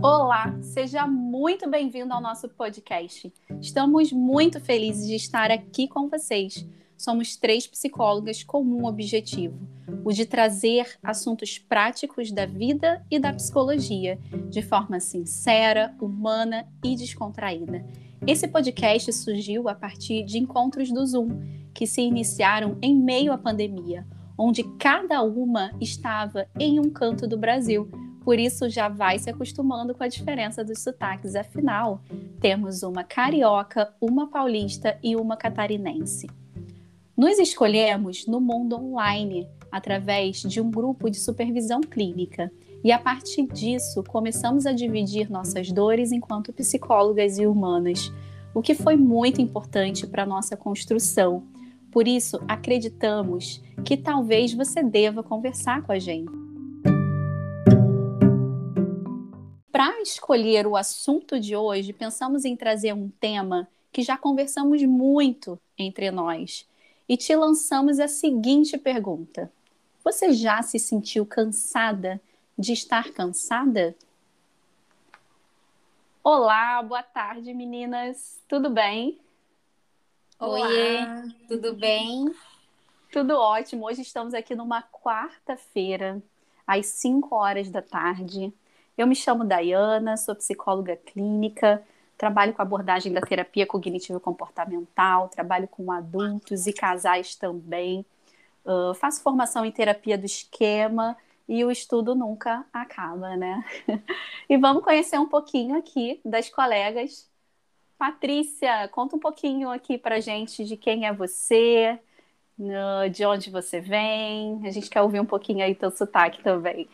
Olá, seja muito bem-vindo ao nosso podcast. Estamos muito felizes de estar aqui com vocês. Somos três psicólogas com um objetivo: o de trazer assuntos práticos da vida e da psicologia, de forma sincera, humana e descontraída. Esse podcast surgiu a partir de encontros do Zoom, que se iniciaram em meio à pandemia, onde cada uma estava em um canto do Brasil por isso já vai se acostumando com a diferença dos sotaques. Afinal, temos uma carioca, uma paulista e uma catarinense. Nos escolhemos no mundo online, através de um grupo de supervisão clínica. E a partir disso, começamos a dividir nossas dores enquanto psicólogas e humanas, o que foi muito importante para nossa construção. Por isso, acreditamos que talvez você deva conversar com a gente. Para escolher o assunto de hoje, pensamos em trazer um tema que já conversamos muito entre nós e te lançamos a seguinte pergunta: Você já se sentiu cansada de estar cansada? Olá, boa tarde, meninas. Tudo bem? Oi, tudo bem? Tudo ótimo. Hoje estamos aqui numa quarta-feira, às 5 horas da tarde. Eu me chamo Dayana, sou psicóloga clínica, trabalho com abordagem da terapia cognitivo comportamental, trabalho com adultos e casais também. Uh, faço formação em terapia do esquema e o estudo nunca acaba, né? e vamos conhecer um pouquinho aqui das colegas. Patrícia, conta um pouquinho aqui pra gente de quem é você, de onde você vem. A gente quer ouvir um pouquinho aí teu sotaque também.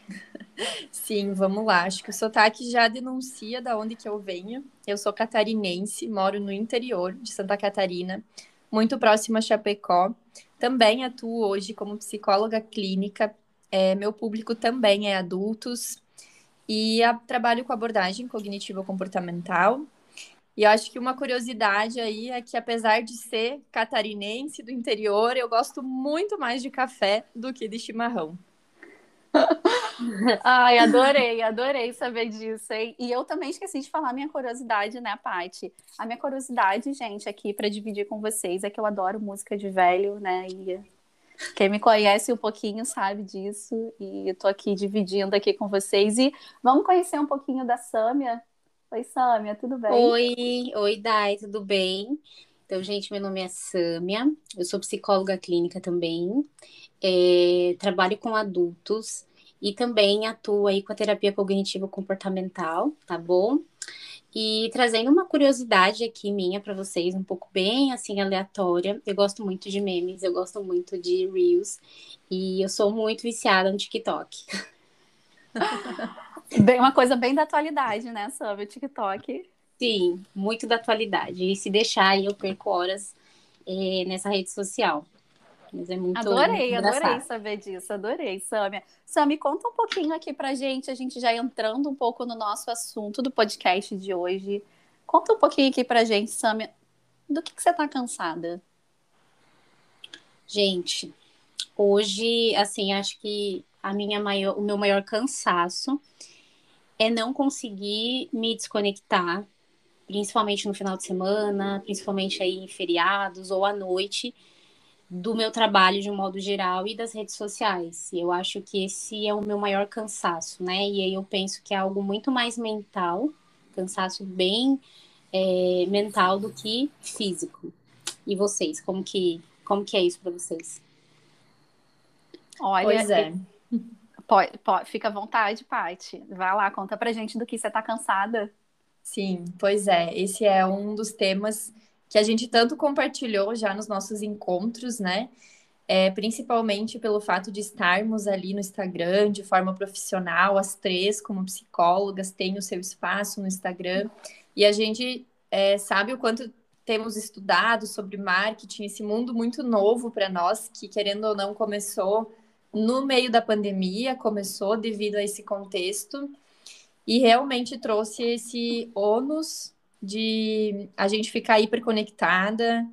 Sim, vamos lá. Acho que o sotaque já denuncia da onde que eu venho. Eu sou catarinense, moro no interior de Santa Catarina, muito próximo a Chapecó. Também atuo hoje como psicóloga clínica. É, meu público também é adultos e a, trabalho com abordagem cognitivo-comportamental. E acho que uma curiosidade aí é que, apesar de ser catarinense do interior, eu gosto muito mais de café do que de chimarrão. Ai, adorei, adorei saber disso, hein? E eu também esqueci de falar minha curiosidade, né, Paty? A minha curiosidade, gente, aqui para dividir com vocês é que eu adoro música de velho, né? E quem me conhece um pouquinho sabe disso. E eu tô aqui dividindo aqui com vocês. E vamos conhecer um pouquinho da Sâmia. Oi, Sâmia, tudo bem? Oi, oi, Dai, tudo bem? Então, gente, meu nome é Sâmia, eu sou psicóloga clínica também, é, trabalho com adultos e também atuo aí com a terapia cognitivo comportamental, tá bom? E trazendo uma curiosidade aqui minha para vocês, um pouco bem assim aleatória. Eu gosto muito de memes, eu gosto muito de reels e eu sou muito viciada no TikTok. Bem, uma coisa bem da atualidade, né, sobre o TikTok. Sim, muito da atualidade. E se deixar, eu perco horas é, nessa rede social. Mas é muito Adorei, engraçado. adorei saber disso, adorei, Samia. Samia, conta um pouquinho aqui pra gente, a gente já entrando um pouco no nosso assunto do podcast de hoje. Conta um pouquinho aqui pra gente, Samia, do que, que você tá cansada? Gente, hoje, assim, acho que a minha maior, o meu maior cansaço é não conseguir me desconectar, principalmente no final de semana, principalmente aí em feriados ou à noite, do meu trabalho de um modo geral e das redes sociais. E eu acho que esse é o meu maior cansaço, né? E aí eu penso que é algo muito mais mental, cansaço bem é, mental do que físico. E vocês, como que como que é isso para vocês? Olha, pois é. Pode, pode, fica à vontade, Paty. Vai lá, conta pra gente do que você tá cansada. Sim, pois é. Esse é um dos temas que a gente tanto compartilhou já nos nossos encontros, né? É, principalmente pelo fato de estarmos ali no Instagram de forma profissional, as três, como psicólogas, têm o seu espaço no Instagram, e a gente é, sabe o quanto temos estudado sobre marketing, esse mundo muito novo para nós, que querendo ou não começou no meio da pandemia, começou devido a esse contexto, e realmente trouxe esse ônus de a gente ficar hiperconectada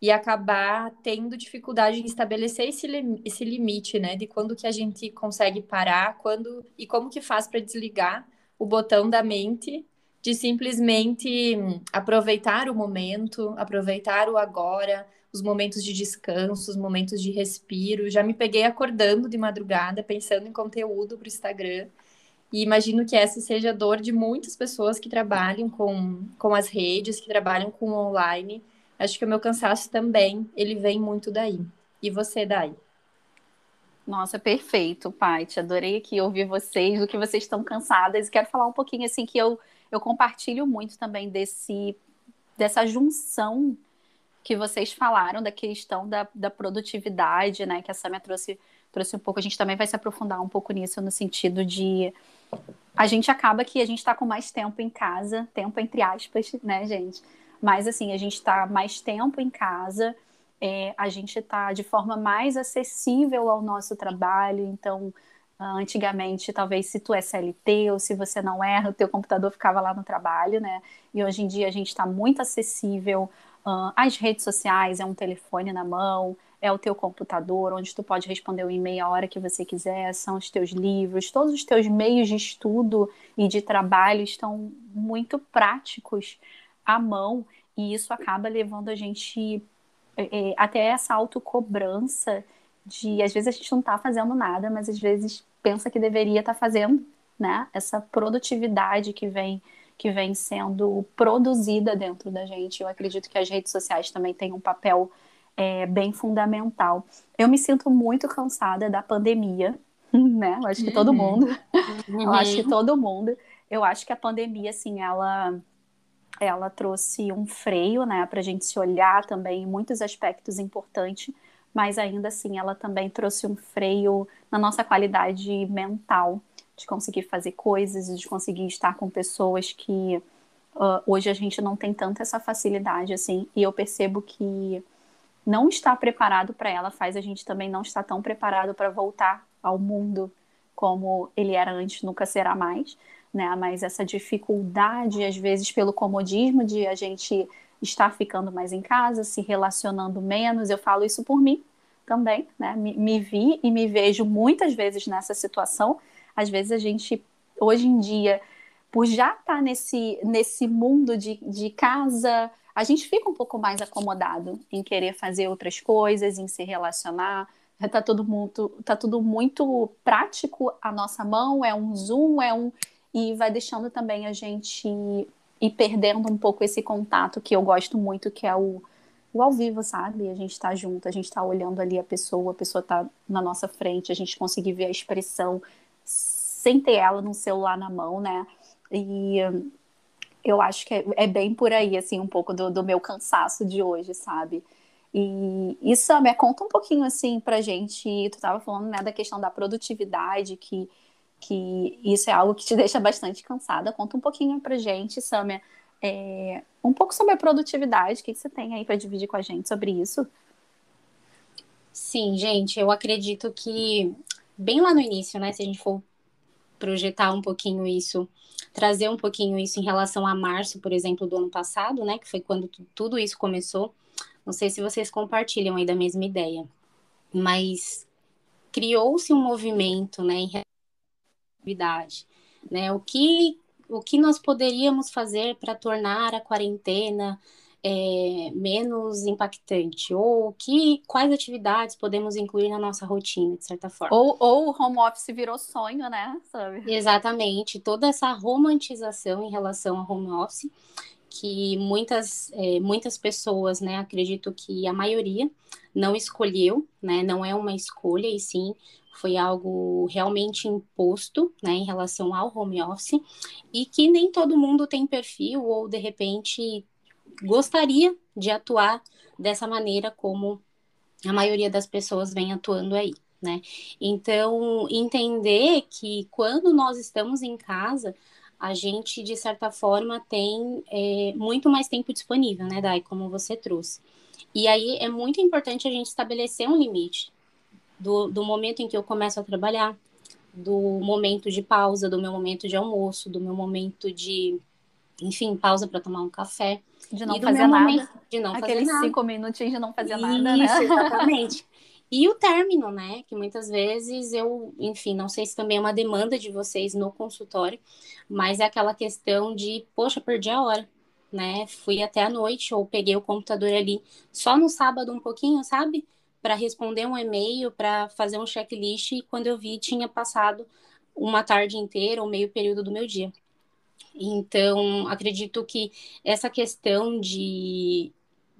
e acabar tendo dificuldade em estabelecer esse, esse limite, né? De quando que a gente consegue parar, quando e como que faz para desligar o botão da mente de simplesmente aproveitar o momento, aproveitar o agora, os momentos de descanso, os momentos de respiro. Já me peguei acordando de madrugada, pensando em conteúdo para o Instagram. E imagino que essa seja a dor de muitas pessoas que trabalham com, com as redes, que trabalham com o online. Acho que o meu cansaço também, ele vem muito daí. E você, Dai? Nossa, perfeito, Paty. Adorei aqui ouvir vocês, do que vocês estão cansadas. E quero falar um pouquinho assim que eu, eu compartilho muito também desse dessa junção que vocês falaram da questão da, da produtividade, né? Que a Samia trouxe, trouxe um pouco. A gente também vai se aprofundar um pouco nisso no sentido de a gente acaba que a gente está com mais tempo em casa, tempo entre aspas, né, gente? Mas assim, a gente está mais tempo em casa, é, a gente está de forma mais acessível ao nosso trabalho, então ah, antigamente, talvez se tu é CLT ou se você não é, o teu computador ficava lá no trabalho, né? E hoje em dia a gente está muito acessível uh, às redes sociais, é um telefone na mão, é o teu computador, onde tu pode responder o e-mail a hora que você quiser, são os teus livros, todos os teus meios de estudo e de trabalho estão muito práticos à mão, e isso acaba levando a gente é até essa autocobrança de, às vezes a gente não está fazendo nada, mas às vezes pensa que deveria estar tá fazendo, né? Essa produtividade que vem que vem sendo produzida dentro da gente. Eu acredito que as redes sociais também têm um papel é, bem fundamental. Eu me sinto muito cansada da pandemia, né? Eu acho que todo uhum. mundo. Uhum. Eu acho que todo mundo. Eu acho que a pandemia, assim, ela ela trouxe um freio, né, para a gente se olhar também em muitos aspectos importantes, mas ainda assim ela também trouxe um freio na nossa qualidade mental de conseguir fazer coisas de conseguir estar com pessoas que uh, hoje a gente não tem tanta essa facilidade assim, e eu percebo que não estar preparado para ela faz a gente também não estar tão preparado para voltar ao mundo como ele era antes, nunca será mais, né? Mas essa dificuldade, às vezes, pelo comodismo de a gente estar ficando mais em casa, se relacionando menos, eu falo isso por mim também, né? Me, me vi e me vejo muitas vezes nessa situação. Às vezes a gente, hoje em dia, por já estar tá nesse, nesse mundo de, de casa, a gente fica um pouco mais acomodado em querer fazer outras coisas, em se relacionar. Tá tudo muito, tá tudo muito prático à nossa mão, é um zoom, é um e vai deixando também a gente ir perdendo um pouco esse contato que eu gosto muito, que é o, o ao vivo, sabe? A gente tá junto, a gente tá olhando ali a pessoa, a pessoa tá na nossa frente, a gente conseguir ver a expressão sem ter ela no celular na mão, né? E eu acho que é, é, bem por aí, assim, um pouco do, do meu cansaço de hoje, sabe? E isso, me conta um pouquinho, assim, pra gente, tu estava falando, né, da questão da produtividade, que, que isso é algo que te deixa bastante cansada. Conta um pouquinho pra gente, Samia, é, um pouco sobre a produtividade, o que, que você tem aí para dividir com a gente sobre isso? Sim, gente, eu acredito que bem lá no início, né, se a gente for projetar um pouquinho isso, trazer um pouquinho isso em relação a março, por exemplo, do ano passado, né, que foi quando tudo isso começou. Não sei se vocês compartilham aí da mesma ideia, mas criou-se um movimento, né, em atividade, né? O que o que nós poderíamos fazer para tornar a quarentena é, menos impactante? Ou que, quais atividades podemos incluir na nossa rotina, de certa forma? Ou, ou o home office virou sonho, né? Sabe? Exatamente. Toda essa romantização em relação ao home office, que muitas, é, muitas pessoas, né, acredito que a maioria não escolheu, né, não é uma escolha, e sim foi algo realmente imposto, né, em relação ao home office, e que nem todo mundo tem perfil ou de repente gostaria de atuar dessa maneira como a maioria das pessoas vem atuando aí, né? Então, entender que quando nós estamos em casa, a gente, de certa forma, tem é, muito mais tempo disponível, né, Dai, como você trouxe. E aí é muito importante a gente estabelecer um limite do, do momento em que eu começo a trabalhar, do momento de pausa, do meu momento de almoço, do meu momento de enfim, pausa para tomar um café. De não fazer nada. Momento, de não Aqueles fazer cinco minutinhos de não fazer Isso, nada, né? exatamente. E o término, né? Que muitas vezes eu, enfim, não sei se também é uma demanda de vocês no consultório, mas é aquela questão de, poxa, perdi a hora, né? Fui até a noite ou peguei o computador ali só no sábado um pouquinho, sabe? Para responder um e-mail, para fazer um checklist e quando eu vi tinha passado uma tarde inteira ou meio período do meu dia. Então, acredito que essa questão de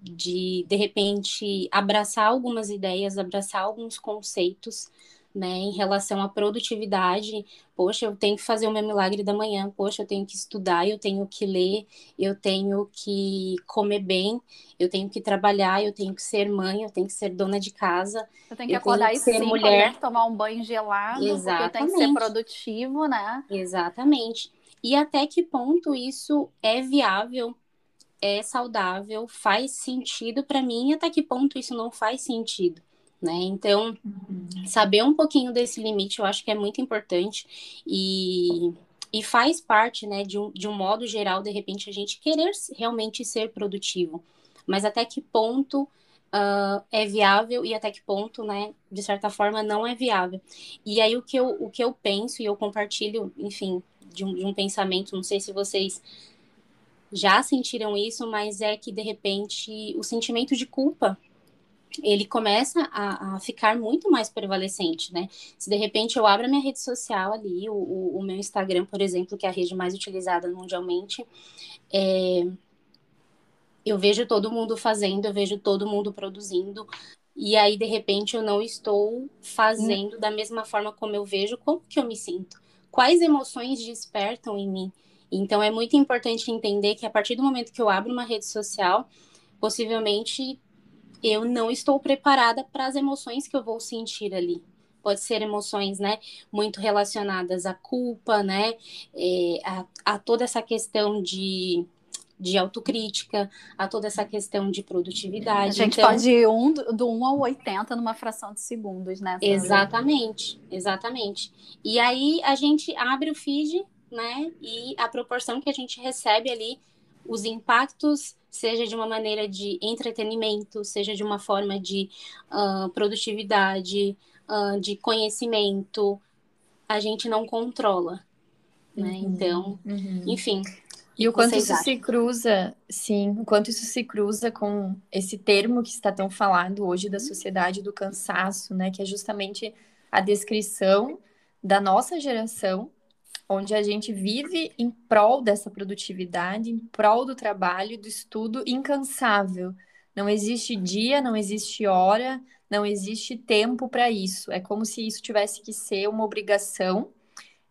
de de repente abraçar algumas ideias, abraçar alguns conceitos, né, em relação à produtividade. Poxa, eu tenho que fazer o meu milagre da manhã. Poxa, eu tenho que estudar, eu tenho que ler, eu tenho que comer bem, eu tenho que trabalhar, eu tenho que ser mãe, eu tenho que ser dona de casa. Eu tenho que eu acordar tenho que ser mulher, tomar um banho gelado, Exatamente. eu tenho que ser produtivo, né? Exatamente. E até que ponto isso é viável é saudável, faz sentido para mim, até que ponto isso não faz sentido. Né? Então, uhum. saber um pouquinho desse limite eu acho que é muito importante e, e faz parte, né, de um, de um modo geral, de repente, a gente querer realmente ser produtivo. Mas até que ponto uh, é viável e até que ponto, né, de certa forma, não é viável. E aí o que eu, o que eu penso e eu compartilho, enfim, de um, de um pensamento, não sei se vocês já sentiram isso, mas é que de repente o sentimento de culpa ele começa a, a, ficar muito mais prevalecente, né? Se de repente eu abro a minha rede social ali, o, o, o meu Instagram, por exemplo, que é a rede mais utilizada mundialmente, é, eu vejo todo mundo fazendo, eu vejo todo mundo produzindo, e aí de repente eu não estou fazendo hum. da mesma forma como eu vejo, como que eu me sinto? Quais emoções despertam em mim? Então é muito importante entender que a partir do momento que eu abro uma rede social, possivelmente eu não estou preparada para as emoções que eu vou sentir ali. Pode ser emoções, né, muito relacionadas à culpa, né, é, a, a toda essa questão de de autocrítica, a toda essa questão de produtividade. A gente então, pode ir um, do 1 ao 80 numa fração de segundos, né? Exatamente, exatamente. E aí a gente abre o feed né? E a proporção que a gente recebe ali, os impactos, seja de uma maneira de entretenimento, seja de uma forma de uh, produtividade, uh, de conhecimento, a gente não controla, né? Uhum, então, uhum. enfim. E o quanto isso acham? se cruza, sim, o quanto isso se cruza com esse termo que está tão falado hoje da sociedade do cansaço, né? Que é justamente a descrição da nossa geração onde a gente vive em prol dessa produtividade, em prol do trabalho, do estudo incansável. Não existe dia, não existe hora, não existe tempo para isso. É como se isso tivesse que ser uma obrigação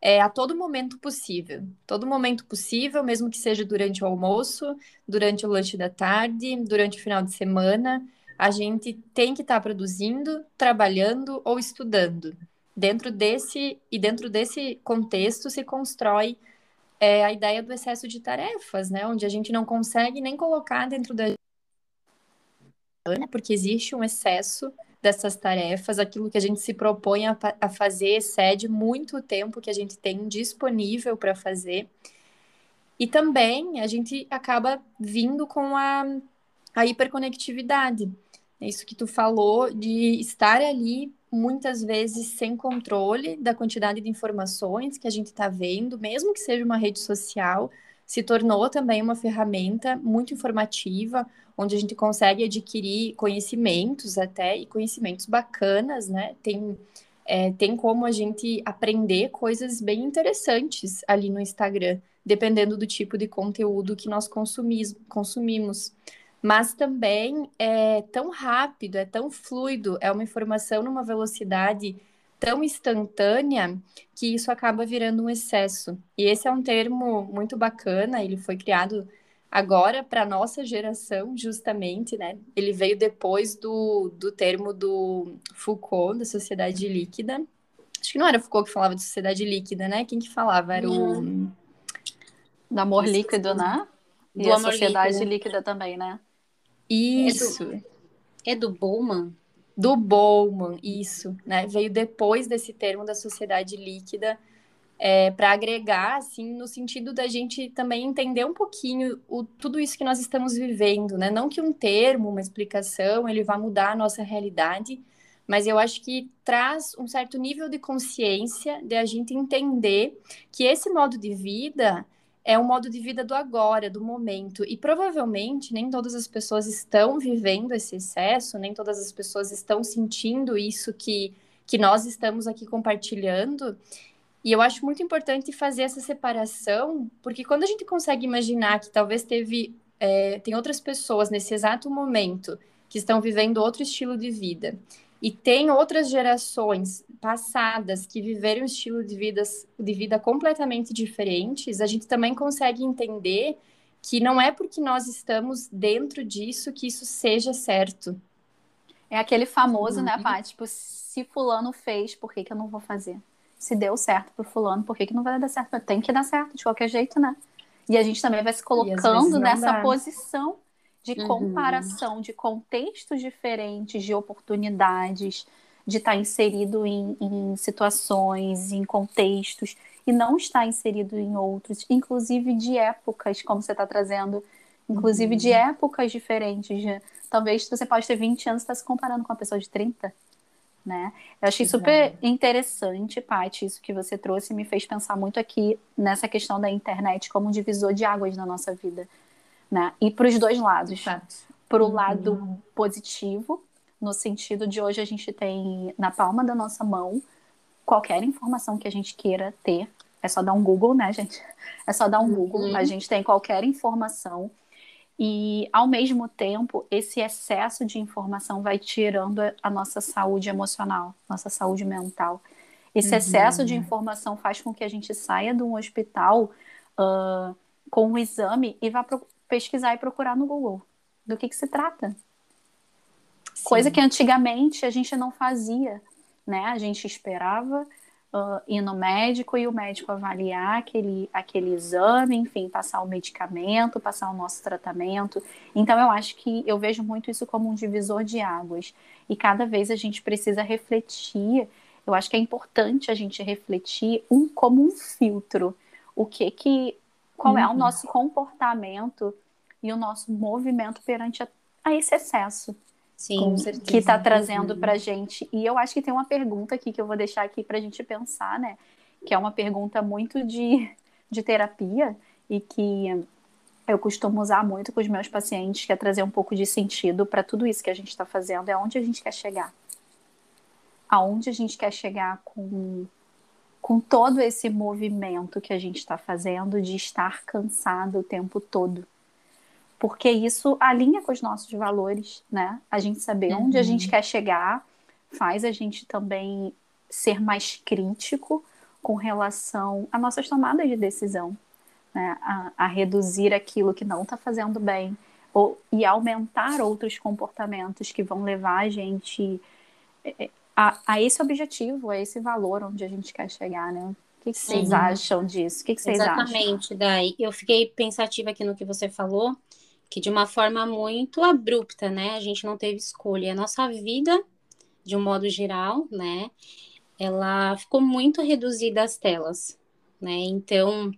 é, a todo momento possível. Todo momento possível, mesmo que seja durante o almoço, durante o lanche da tarde, durante o final de semana, a gente tem que estar tá produzindo, trabalhando ou estudando dentro desse e dentro desse contexto se constrói é, a ideia do excesso de tarefas, né? Onde a gente não consegue nem colocar dentro da porque existe um excesso dessas tarefas, aquilo que a gente se propõe a, a fazer excede muito o tempo que a gente tem disponível para fazer. E também a gente acaba vindo com a, a hiperconectividade. É isso que tu falou de estar ali muitas vezes sem controle da quantidade de informações que a gente está vendo, mesmo que seja uma rede social, se tornou também uma ferramenta muito informativa, onde a gente consegue adquirir conhecimentos até, e conhecimentos bacanas, né? Tem, é, tem como a gente aprender coisas bem interessantes ali no Instagram, dependendo do tipo de conteúdo que nós consumimos. consumimos mas também é tão rápido, é tão fluido, é uma informação numa velocidade tão instantânea que isso acaba virando um excesso. E esse é um termo muito bacana, ele foi criado agora para a nossa geração, justamente, né? Ele veio depois do, do termo do Foucault, da sociedade líquida. Acho que não era Foucault que falava de sociedade líquida, né? Quem que falava? Era o... Do amor líquido, né? E do a sociedade líquida. líquida também, né? Isso. É do, é do Bowman? Do Bowman, isso, né? Veio depois desse termo da sociedade líquida, é, para agregar, assim, no sentido da gente também entender um pouquinho o, tudo isso que nós estamos vivendo, né? Não que um termo, uma explicação, ele vá mudar a nossa realidade, mas eu acho que traz um certo nível de consciência de a gente entender que esse modo de vida é um modo de vida do agora, do momento. E provavelmente nem todas as pessoas estão vivendo esse excesso, nem todas as pessoas estão sentindo isso que, que nós estamos aqui compartilhando. E eu acho muito importante fazer essa separação, porque quando a gente consegue imaginar que talvez teve é, tem outras pessoas nesse exato momento que estão vivendo outro estilo de vida e tem outras gerações passadas que viveram um estilo de, vidas, de vida completamente diferentes, a gente também consegue entender que não é porque nós estamos dentro disso que isso seja certo. É aquele famoso, né, uhum. né, Paty? Tipo, se fulano fez, por que, que eu não vou fazer? Se deu certo pro fulano, por que, que não vai dar certo? Tem que dar certo de qualquer jeito, né? E a gente também vai se colocando nessa dá. posição de uhum. comparação de contextos diferentes, de oportunidades, de estar inserido em, em, situações, em contextos, e não estar inserido em outros, inclusive de épocas, como você está trazendo, inclusive uhum. de épocas diferentes. Talvez você pode ter 20 anos e está se comparando com uma pessoa de 30. Né? Eu achei super interessante, Paty, isso que você trouxe me fez pensar muito aqui nessa questão da internet como um divisor de águas na nossa vida né? E para os dois lados. Para o uhum. lado positivo, no sentido de hoje a gente tem na palma da nossa mão qualquer informação que a gente queira ter. É só dar um Google, né, gente? É só dar um uhum. Google. A gente tem qualquer informação. E, ao mesmo tempo, esse excesso de informação vai tirando a nossa saúde emocional, nossa saúde mental. Esse uhum. excesso de informação faz com que a gente saia de um hospital uh, com um exame e vá pesquisar e procurar no Google do que, que se trata. Sim. Coisa que antigamente a gente não fazia, né? A gente esperava uh, ir no médico e o médico avaliar aquele, aquele exame, enfim, passar o medicamento, passar o nosso tratamento. Então eu acho que eu vejo muito isso como um divisor de águas. E cada vez a gente precisa refletir. Eu acho que é importante a gente refletir um como um filtro. O que que qual é o uhum. nosso comportamento e o nosso movimento perante a, a esse excesso. Sim, com, certeza. Que está trazendo para gente. E eu acho que tem uma pergunta aqui que eu vou deixar aqui para a gente pensar, né? Que é uma pergunta muito de, de terapia e que eu costumo usar muito com os meus pacientes, que é trazer um pouco de sentido para tudo isso que a gente está fazendo, é onde a gente quer chegar. Aonde a gente quer chegar com com todo esse movimento que a gente está fazendo de estar cansado o tempo todo. Porque isso alinha com os nossos valores, né? A gente saber uhum. onde a gente uhum. quer chegar faz a gente também ser mais crítico com relação a nossas tomadas de decisão, né? a, a reduzir aquilo que não está fazendo bem ou, e aumentar outros comportamentos que vão levar a gente é, a, a, esse objetivo, a esse valor onde a gente quer chegar, né? O que, que vocês acham disso? O que, que vocês Exatamente, acham? Exatamente, Dai. Eu fiquei pensativa aqui no que você falou, que de uma forma muito abrupta, né? A gente não teve escolha. A nossa vida, de um modo geral, né? Ela ficou muito reduzida às telas, né? Então,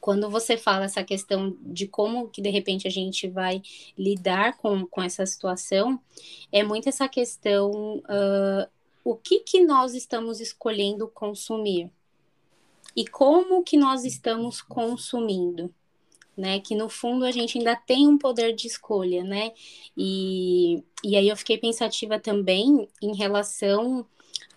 quando você fala essa questão de como que de repente a gente vai lidar com, com essa situação, é muito essa questão uh, o que, que nós estamos escolhendo consumir e como que nós estamos consumindo, né? Que no fundo a gente ainda tem um poder de escolha, né? E, e aí eu fiquei pensativa também em relação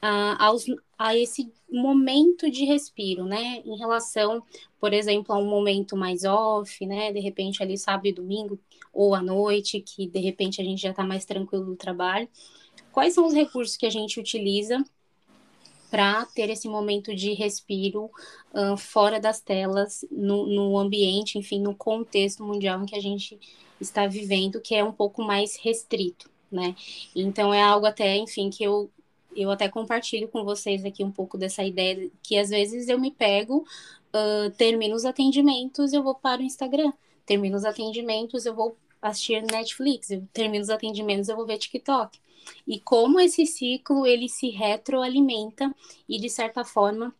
a, aos, a esse momento de respiro, né? Em relação, por exemplo, a um momento mais off, né? De repente ali sábado e domingo ou à noite, que de repente a gente já está mais tranquilo no trabalho quais são os recursos que a gente utiliza para ter esse momento de respiro uh, fora das telas, no, no, ambiente, enfim, no contexto mundial em que a gente está vivendo, que é um pouco mais restrito, né? Então é algo até, enfim, que eu eu até compartilho com vocês aqui um pouco dessa ideia que às vezes eu me pego, uh, termino os atendimentos, eu vou para o Instagram, termino os atendimentos, eu vou assistir Netflix, eu termino os atendimentos, eu vou ver TikTok e como esse ciclo ele se retroalimenta e de certa forma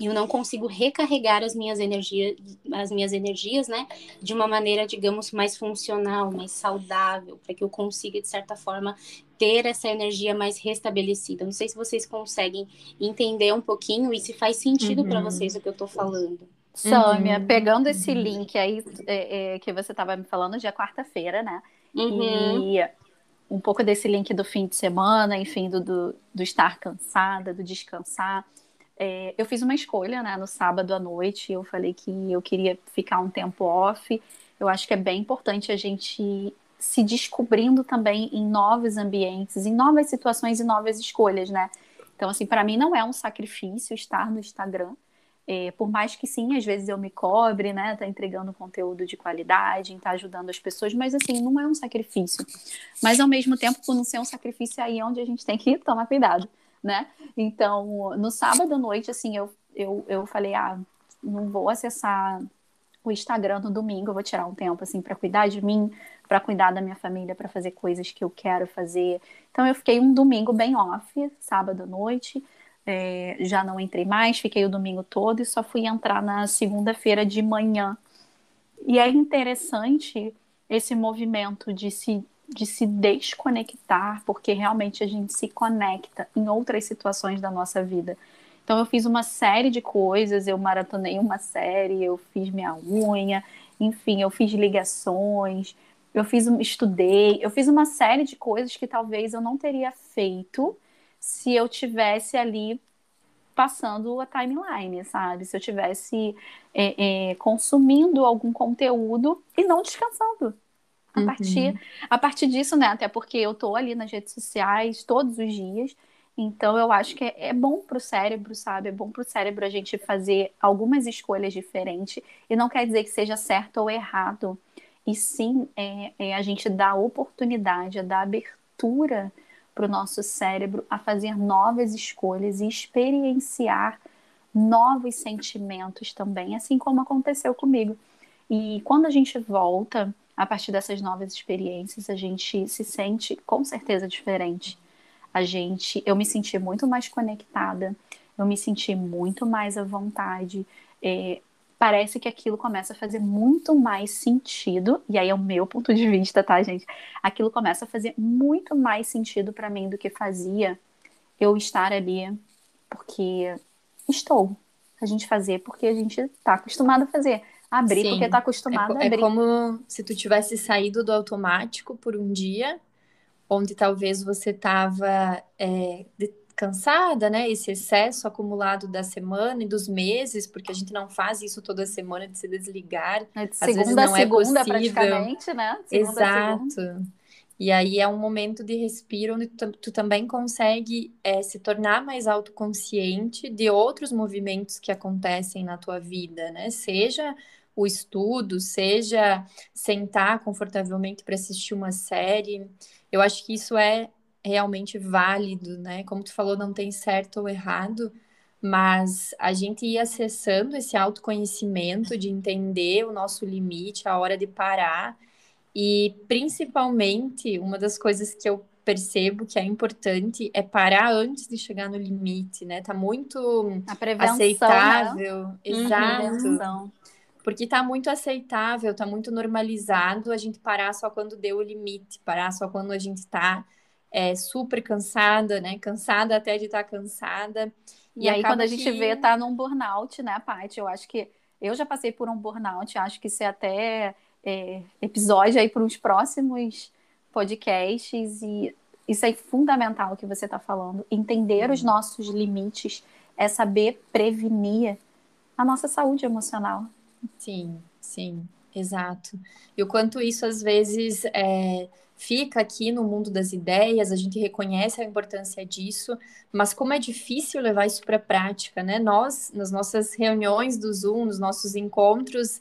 eu não consigo recarregar as minhas energias, as minhas energias, né, de uma maneira, digamos, mais funcional, mais saudável, para que eu consiga de certa forma ter essa energia mais restabelecida. Não sei se vocês conseguem entender um pouquinho e se faz sentido uhum. para vocês o que eu estou falando. Sâmia, uhum. pegando esse link aí é, é, que você estava me falando, já é quarta-feira, né? Uhum. E um pouco desse link do fim de semana, enfim, do, do, do estar cansada, do descansar. É, eu fiz uma escolha, né, no sábado à noite. Eu falei que eu queria ficar um tempo off. Eu acho que é bem importante a gente se descobrindo também em novos ambientes, em novas situações e novas escolhas, né? Então, assim, para mim não é um sacrifício estar no Instagram. É, por mais que sim, às vezes eu me cobre, né? Tá entregando conteúdo de qualidade, tá ajudando as pessoas, mas assim, não é um sacrifício. Mas ao mesmo tempo, por não ser um sacrifício, é aí onde a gente tem que tomar cuidado né? Então, no sábado à noite, assim, eu, eu, eu falei, ah, não vou acessar o Instagram no domingo, eu vou tirar um tempo, assim, para cuidar de mim, para cuidar da minha família, para fazer coisas que eu quero fazer. Então, eu fiquei um domingo bem off, sábado à noite, é, já não entrei mais, fiquei o domingo todo e só fui entrar na segunda-feira de manhã. E é interessante esse movimento de se de se desconectar, porque realmente a gente se conecta em outras situações da nossa vida. Então eu fiz uma série de coisas, eu maratonei uma série, eu fiz minha unha, enfim, eu fiz ligações, eu fiz estudei, eu fiz uma série de coisas que talvez eu não teria feito se eu tivesse ali passando a timeline, sabe? Se eu tivesse é, é, consumindo algum conteúdo e não descansando. A uhum. partir, a partir disso, né? Até porque eu tô ali nas redes sociais todos os dias. Então eu acho que é, é bom pro cérebro, sabe? É bom pro cérebro a gente fazer algumas escolhas diferentes. E não quer dizer que seja certo ou errado. E sim é, é a gente dar oportunidade, dar abertura para o nosso cérebro a fazer novas escolhas e experienciar novos sentimentos também, assim como aconteceu comigo. E quando a gente volta a partir dessas novas experiências, a gente se sente com certeza diferente. A gente, eu me senti muito mais conectada, eu me senti muito mais à vontade. É, parece que aquilo começa a fazer muito mais sentido, e aí é o meu ponto de vista, tá, gente? Aquilo começa a fazer muito mais sentido para mim do que fazia eu estar ali porque estou. A gente fazer porque a gente está acostumado a fazer abrir Sim. porque está acostumado é, a abrir. É como se tu tivesse saído do automático por um dia, onde talvez você estava é, cansada, né? Esse excesso acumulado da semana e dos meses, porque a gente não faz isso toda semana de se desligar. É de segunda Às vezes não a é segunda, é praticamente, né? Segunda Exato. E aí é um momento de respiro onde tu, tu também consegue é, se tornar mais autoconsciente de outros movimentos que acontecem na tua vida, né? Seja o estudo, seja sentar confortavelmente para assistir uma série. Eu acho que isso é realmente válido, né? Como tu falou, não tem certo ou errado, mas a gente ir acessando esse autoconhecimento de entender o nosso limite, a hora de parar e principalmente uma das coisas que eu percebo que é importante é parar antes de chegar no limite, né? Tá muito aceitável, né? exato. Uhum porque está muito aceitável, está muito normalizado a gente parar só quando deu o limite, parar só quando a gente está é, super cansada, né? Cansada até de estar tá cansada. E, e aí, quando a gente que... vê, tá num burnout, né, Paty? Eu acho que eu já passei por um burnout, acho que isso é até é, episódio aí para os próximos podcasts, e isso é fundamental o que você está falando. Entender uhum. os nossos limites é saber prevenir a nossa saúde emocional. Sim, sim, exato. E o quanto isso às vezes é, fica aqui no mundo das ideias, a gente reconhece a importância disso, mas como é difícil levar isso para a prática, né? Nós, nas nossas reuniões do Zoom, nos nossos encontros,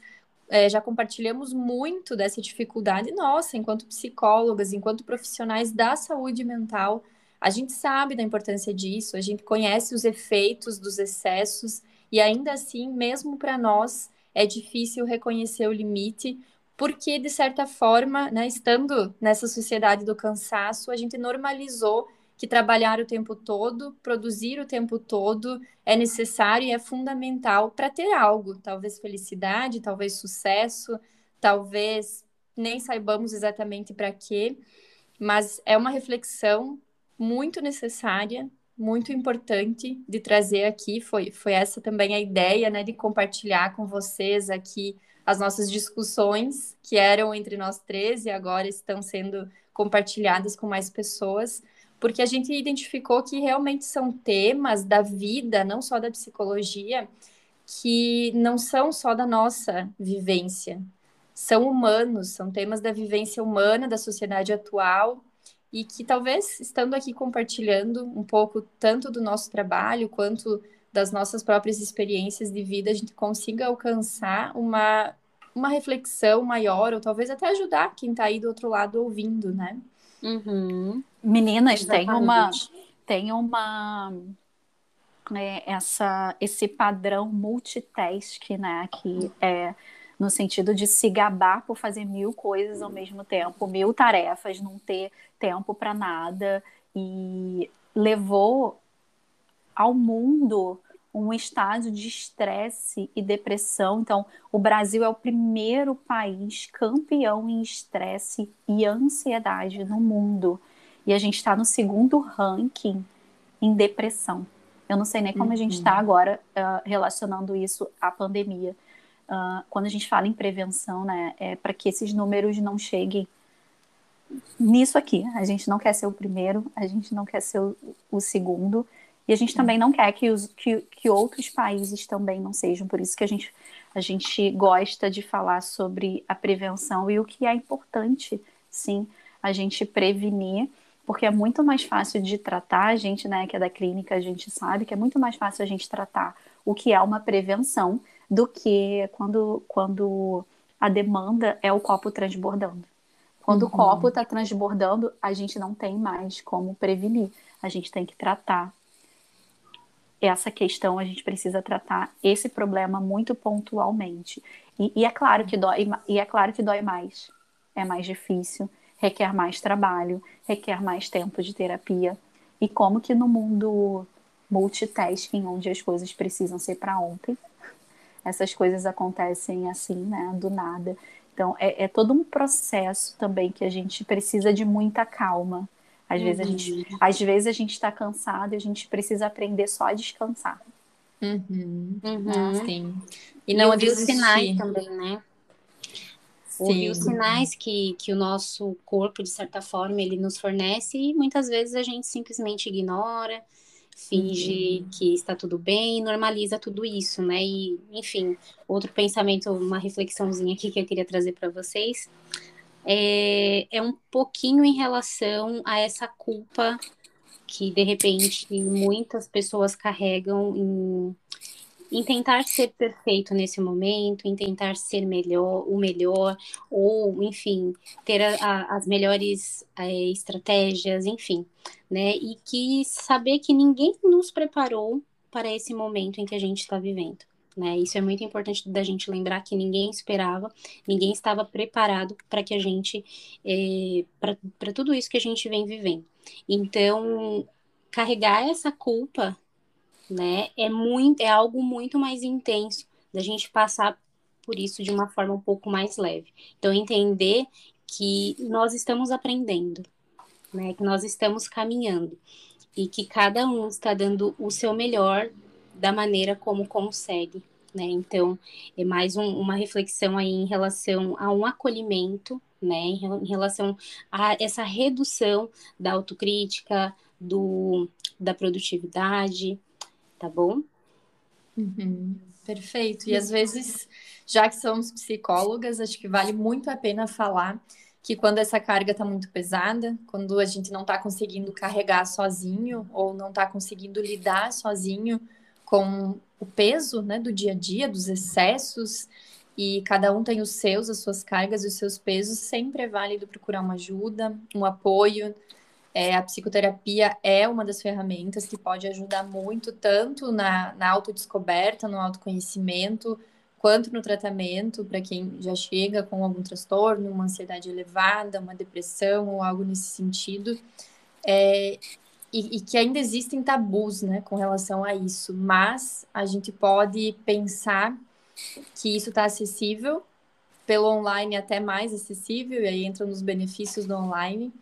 é, já compartilhamos muito dessa dificuldade nossa, enquanto psicólogas, enquanto profissionais da saúde mental. A gente sabe da importância disso, a gente conhece os efeitos dos excessos, e ainda assim, mesmo para nós, é difícil reconhecer o limite, porque, de certa forma, né, estando nessa sociedade do cansaço, a gente normalizou que trabalhar o tempo todo, produzir o tempo todo é necessário e é fundamental para ter algo, talvez felicidade, talvez sucesso, talvez nem saibamos exatamente para quê, mas é uma reflexão muito necessária, muito importante de trazer aqui. Foi, foi essa também a ideia, né, de compartilhar com vocês aqui as nossas discussões que eram entre nós três e agora estão sendo compartilhadas com mais pessoas porque a gente identificou que realmente são temas da vida, não só da psicologia, que não são só da nossa vivência, são humanos, são temas da vivência humana, da sociedade atual, e que talvez estando aqui compartilhando um pouco tanto do nosso trabalho quanto das nossas próprias experiências de vida, a gente consiga alcançar uma, uma reflexão maior, ou talvez até ajudar quem está aí do outro lado ouvindo, né? Uhum. Meninas, tem uma, tem uma é, essa, esse padrão multitask, né? Que é no sentido de se gabar por fazer mil coisas ao mesmo tempo, mil tarefas, não ter tempo para nada, e levou ao mundo um estágio de estresse e depressão. Então, o Brasil é o primeiro país campeão em estresse e ansiedade no mundo. E a gente está no segundo ranking em depressão. Eu não sei nem como uhum. a gente está uhum. agora uh, relacionando isso à pandemia. Uh, quando a gente fala em prevenção, né, é para que esses números não cheguem nisso aqui. A gente não quer ser o primeiro, a gente não quer ser o, o segundo, e a gente também não quer que, os, que, que outros países também não sejam. Por isso que a gente, a gente gosta de falar sobre a prevenção e o que é importante, sim, a gente prevenir, porque é muito mais fácil de tratar, a gente, né, que é da clínica, a gente sabe que é muito mais fácil a gente tratar o que é uma prevenção do que quando, quando a demanda é o copo transbordando. Quando uhum. o copo está transbordando, a gente não tem mais como prevenir. A gente tem que tratar essa questão a gente precisa tratar esse problema muito pontualmente. E, e, é claro que dói, e é claro que dói mais, é mais difícil, requer mais trabalho, requer mais tempo de terapia. E como que no mundo multitasking, onde as coisas precisam ser para ontem, essas coisas acontecem assim, né, do nada. Então é, é todo um processo também que a gente precisa de muita calma às, uhum. vezes a gente, uhum. às vezes a gente está cansado e a gente precisa aprender só a descansar. Uhum. Uhum. Sim. E não ouvir os sinais também, né? Sim. Ouvir os sinais que, que o nosso corpo, de certa forma, ele nos fornece e muitas vezes a gente simplesmente ignora, finge uhum. que está tudo bem, normaliza tudo isso, né? E, enfim, outro pensamento, uma reflexãozinha aqui que eu queria trazer para vocês é, é um pouquinho em relação a essa culpa que de repente muitas pessoas carregam em, em tentar ser perfeito nesse momento, em tentar ser melhor, o melhor, ou enfim, ter a, a, as melhores é, estratégias, enfim, né? E que saber que ninguém nos preparou para esse momento em que a gente está vivendo. Né? Isso é muito importante da gente lembrar que ninguém esperava, ninguém estava preparado para que a gente, é, para tudo isso que a gente vem vivendo. Então, carregar essa culpa, né, é muito, é algo muito mais intenso da gente passar por isso de uma forma um pouco mais leve. Então, entender que nós estamos aprendendo, né, que nós estamos caminhando e que cada um está dando o seu melhor da maneira como consegue, né? Então, é mais um, uma reflexão aí em relação a um acolhimento, né? Em relação a essa redução da autocrítica, do, da produtividade, tá bom? Uhum, perfeito. E às vezes, já que somos psicólogas, acho que vale muito a pena falar que quando essa carga está muito pesada, quando a gente não está conseguindo carregar sozinho ou não está conseguindo lidar sozinho com o peso né, do dia a dia, dos excessos, e cada um tem os seus, as suas cargas e os seus pesos, sempre é válido procurar uma ajuda, um apoio. É, a psicoterapia é uma das ferramentas que pode ajudar muito, tanto na, na autodescoberta, no autoconhecimento, quanto no tratamento, para quem já chega com algum transtorno, uma ansiedade elevada, uma depressão ou algo nesse sentido. É, e, e, que ainda existem tabus, né, com relação a isso. Mas a gente pode pensar que isso está acessível pelo online até mais acessível, e aí entra nos benefícios do online.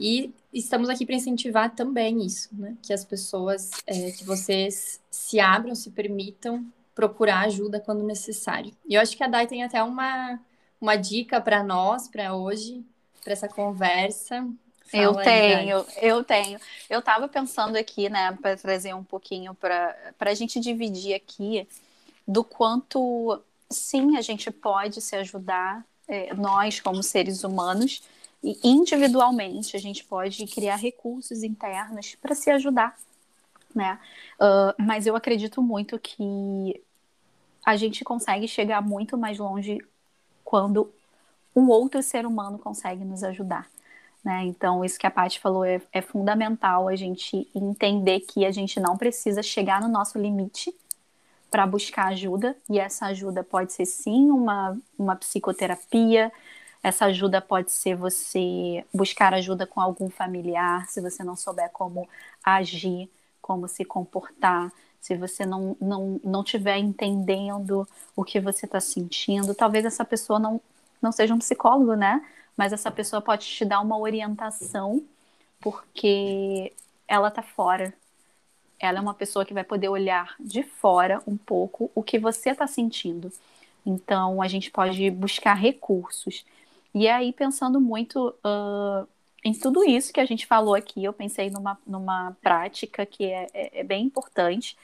E estamos aqui para incentivar também isso, né? Que as pessoas, é, que vocês se abram, se permitam procurar ajuda quando necessário. E eu acho que a Dai tem até uma, uma dica para nós, para hoje, para essa conversa. Fala eu tenho, aí, eu tenho. Eu estava pensando aqui, né, para trazer um pouquinho para a gente dividir aqui do quanto sim, a gente pode se ajudar, é, nós como seres humanos, e individualmente a gente pode criar recursos internos para se ajudar, né? Uh, mas eu acredito muito que a gente consegue chegar muito mais longe quando um outro ser humano consegue nos ajudar. Né? Então, isso que a Paty falou é, é fundamental a gente entender que a gente não precisa chegar no nosso limite para buscar ajuda, e essa ajuda pode ser sim uma, uma psicoterapia, essa ajuda pode ser você buscar ajuda com algum familiar, se você não souber como agir, como se comportar, se você não não não estiver entendendo o que você está sentindo, talvez essa pessoa não não seja um psicólogo, né? Mas essa pessoa pode te dar uma orientação porque ela está fora ela é uma pessoa que vai poder olhar de fora um pouco o que você está sentindo. Então, a gente pode buscar recursos. E aí, pensando muito uh, em tudo isso que a gente falou aqui, eu pensei numa, numa prática que é, é, é bem importante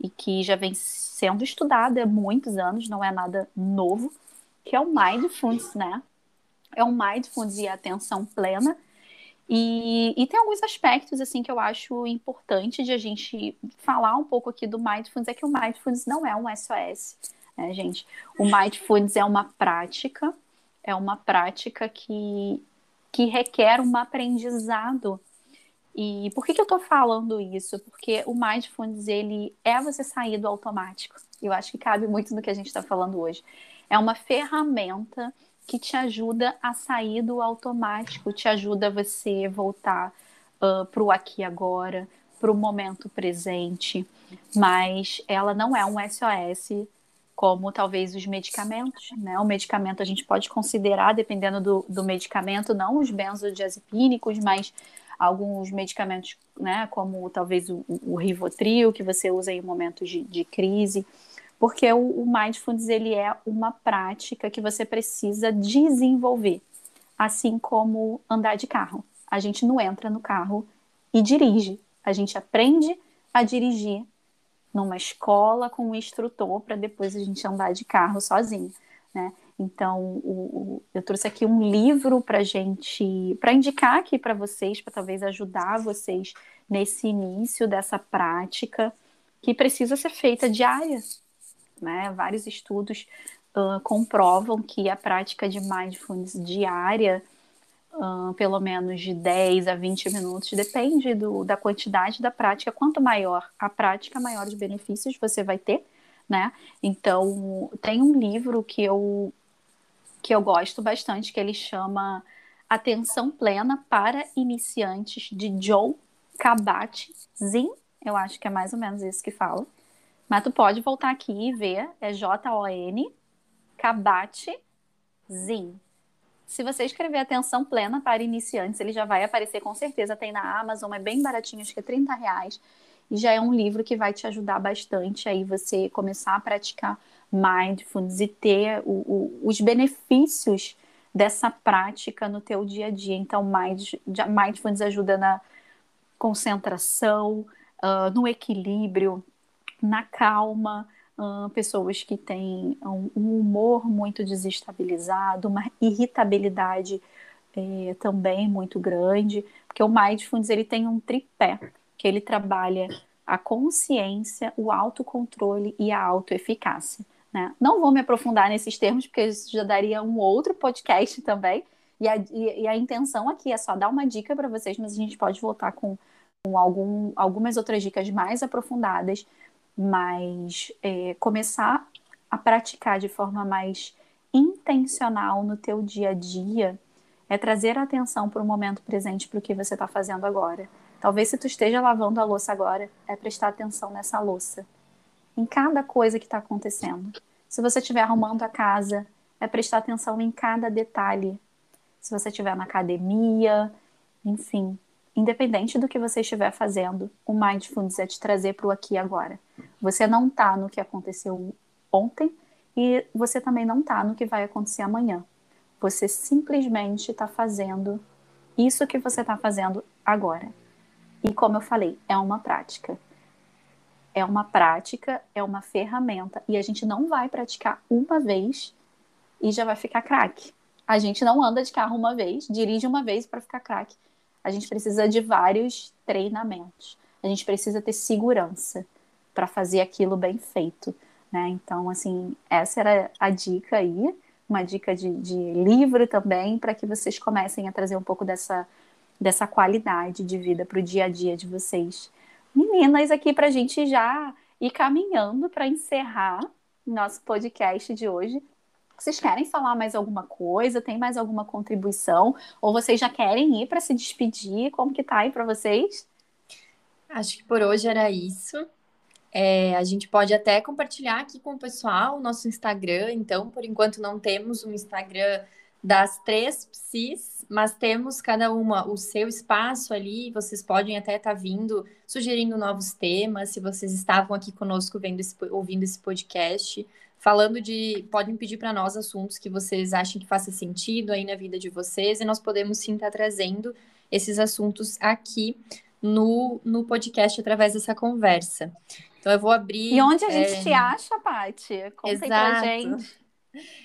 e que já vem sendo estudada há muitos anos, não é nada novo, que é o Mindfulness, né? É o Mindfulness e a atenção plena, e, e, tem alguns aspectos assim que eu acho importante de a gente falar um pouco aqui do Mindfulness, é que o Mindfulness não é um SOS, né, gente? O Mindfulness é uma prática, é uma prática que, que requer um aprendizado. E por que, que eu estou falando isso? Porque o Mindfulness, ele é você sair do automático. Eu acho que cabe muito no que a gente está falando hoje. É uma ferramenta que te ajuda a sair do automático, te ajuda você voltar uh, para o aqui e agora, para o momento presente, mas ela não é um SOS como talvez os medicamentos, né? O medicamento a gente pode considerar, dependendo do, do medicamento, não os benzodiazepínicos, mas alguns medicamentos, né? Como talvez o, o Rivotril, que você usa em momentos de, de crise porque o, o mindfulness ele é uma prática que você precisa desenvolver, assim como andar de carro. A gente não entra no carro e dirige, a gente aprende a dirigir numa escola com um instrutor para depois a gente andar de carro sozinho, né? Então, o, o, eu trouxe aqui um livro para gente, para indicar aqui para vocês, para talvez ajudar vocês nesse início dessa prática que precisa ser feita diária, né? Vários estudos uh, comprovam que a prática de mindfulness diária, pelo menos de 10 a 20 minutos, depende do, da quantidade da prática. Quanto maior a prática, maior os benefícios você vai ter, né? Então, tem um livro que eu, que eu gosto bastante, que ele chama Atenção Plena para Iniciantes, de Joe Kabat-Zinn, eu acho que é mais ou menos isso que fala. Mas tu pode voltar aqui e ver, é J-O-N, Kabate Zin. Se você escrever atenção plena para iniciantes, ele já vai aparecer com certeza. Tem na Amazon, é bem baratinho, acho que é 30 reais. E já é um livro que vai te ajudar bastante aí você começar a praticar mindfulness e ter o, o, os benefícios dessa prática no teu dia a dia. Então, mindfulness ajuda na concentração, uh, no equilíbrio, na calma, pessoas que têm um, um, humor muito desestabilizado, uma irritabilidade é, também muito grande, porque o Mindfulness ele tem um tripé, que ele trabalha a consciência, o autocontrole e a autoeficácia. Né? Não vou me aprofundar nesses termos, porque isso já daria um outro podcast também, e a, e a intenção aqui é só dar uma dica para vocês, mas a gente pode voltar com, com algum, algumas outras dicas mais aprofundadas mas é, começar a praticar de forma mais intencional no teu dia a dia é trazer atenção para o momento presente para o que você está fazendo agora. Talvez se tu esteja lavando a louça agora, é prestar atenção nessa louça, em cada coisa que está acontecendo. Se você estiver arrumando a casa, é prestar atenção em cada detalhe. Se você estiver na academia, enfim, independente do que você estiver fazendo, o mindfulness é te trazer para o aqui e agora. Você não está no que aconteceu ontem e você também não está no que vai acontecer amanhã. Você simplesmente está fazendo isso que você está fazendo agora. E como eu falei, é uma prática. É uma prática, é uma ferramenta. E a gente não vai praticar uma vez e já vai ficar craque. A gente não anda de carro uma vez, dirige uma vez para ficar craque. A gente precisa de vários treinamentos. A gente precisa ter segurança para fazer aquilo bem feito. Né? Então, assim, essa era a dica aí, uma dica de, de livro também, para que vocês comecem a trazer um pouco dessa, dessa qualidade de vida para o dia a dia de vocês. Meninas, aqui para a gente já ir caminhando para encerrar nosso podcast de hoje. Vocês querem falar mais alguma coisa? Tem mais alguma contribuição? Ou vocês já querem ir para se despedir? Como que tá aí para vocês? Acho que por hoje era isso. É, a gente pode até compartilhar aqui com o pessoal o nosso Instagram. Então, por enquanto, não temos um Instagram das três psis, mas temos cada uma o seu espaço ali. Vocês podem até estar tá vindo, sugerindo novos temas. Se vocês estavam aqui conosco vendo esse, ouvindo esse podcast, falando de. Podem pedir para nós assuntos que vocês acham que faça sentido aí na vida de vocês, e nós podemos sim estar tá trazendo esses assuntos aqui no, no podcast através dessa conversa. Então eu vou abrir. E onde a gente é... te acha, Paty? Conta Exato. pra gente.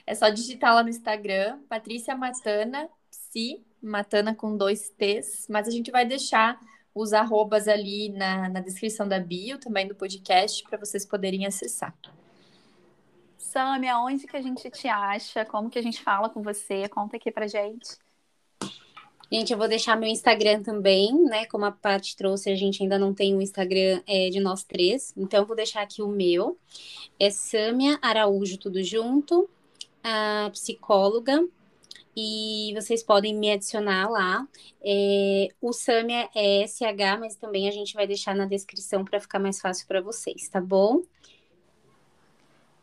É só digitar lá no Instagram, Patrícia Matana, psi, Matana com dois T's, mas a gente vai deixar os arrobas ali na, na descrição da bio, também do podcast, para vocês poderem acessar. Samia, onde que a gente te acha? Como que a gente fala com você? Conta aqui pra gente. Gente, eu vou deixar meu Instagram também, né? Como a Paty trouxe, a gente ainda não tem um Instagram é, de nós três. Então, eu vou deixar aqui o meu. É Sâmia Araújo, tudo junto, a psicóloga. E vocês podem me adicionar lá. É, o Sâmia é SH, mas também a gente vai deixar na descrição para ficar mais fácil para vocês, tá bom?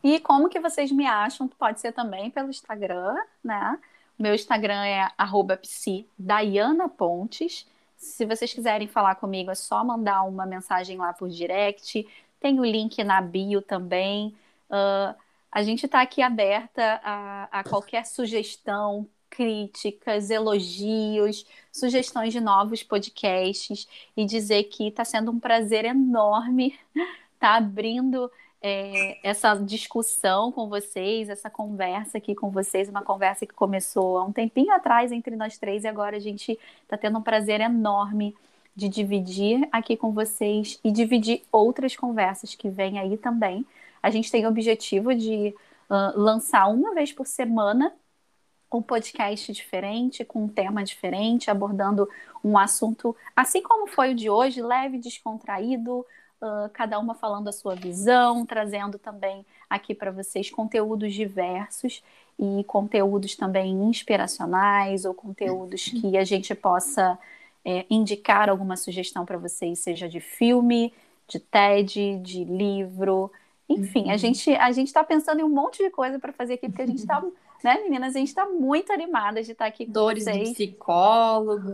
E como que vocês me acham? Pode ser também pelo Instagram, né? Meu Instagram é psi, Se vocês quiserem falar comigo, é só mandar uma mensagem lá por direct. Tem o link na bio também. Uh, a gente está aqui aberta a, a qualquer sugestão, críticas, elogios, sugestões de novos podcasts e dizer que está sendo um prazer enorme estar tá abrindo é, essa discussão com vocês, essa conversa aqui com vocês, uma conversa que começou há um tempinho atrás entre nós três e agora a gente está tendo um prazer enorme de dividir aqui com vocês e dividir outras conversas que vêm aí também. A gente tem o objetivo de uh, lançar uma vez por semana um podcast diferente, com um tema diferente, abordando um assunto, assim como foi o de hoje, leve, descontraído, uh, cada uma falando a sua visão, trazendo também aqui para vocês conteúdos diversos e conteúdos também inspiracionais ou conteúdos que a gente possa é, indicar alguma sugestão para vocês, seja de filme, de TED, de livro, enfim, uhum. a gente a gente está pensando em um monte de coisa para fazer aqui porque a gente está né, meninas? A gente está muito animada de estar tá aqui com Dores vocês. do psicólogo,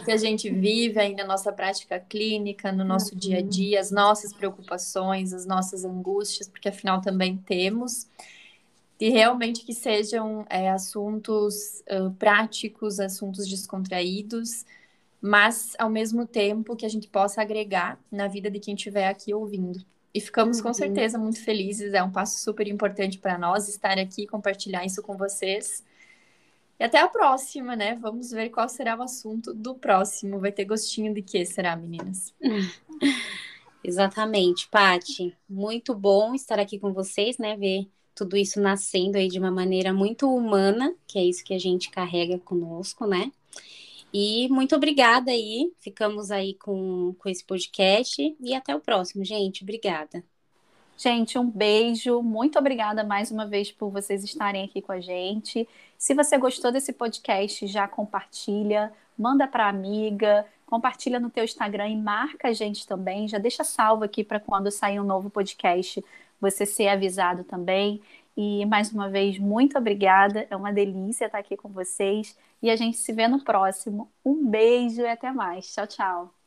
o que a gente vive aí na nossa prática clínica, no nosso uhum. dia a dia, as nossas preocupações, as nossas angústias, porque afinal também temos. E realmente que sejam é, assuntos uh, práticos, assuntos descontraídos, mas ao mesmo tempo que a gente possa agregar na vida de quem estiver aqui ouvindo. E ficamos com uhum. certeza muito felizes. É um passo super importante para nós estar aqui, compartilhar isso com vocês. E até a próxima, né? Vamos ver qual será o assunto do próximo. Vai ter gostinho de quê, será, meninas? Exatamente, Pati. Muito bom estar aqui com vocês, né? Ver tudo isso nascendo aí de uma maneira muito humana, que é isso que a gente carrega conosco, né? E muito obrigada aí. Ficamos aí com, com esse podcast e até o próximo, gente. Obrigada. Gente, um beijo. Muito obrigada mais uma vez por vocês estarem aqui com a gente. Se você gostou desse podcast, já compartilha, manda para amiga, compartilha no teu Instagram e marca a gente também. Já deixa salvo aqui para quando sair um novo podcast você ser avisado também. E mais uma vez, muito obrigada. É uma delícia estar aqui com vocês. E a gente se vê no próximo. Um beijo e até mais. Tchau, tchau.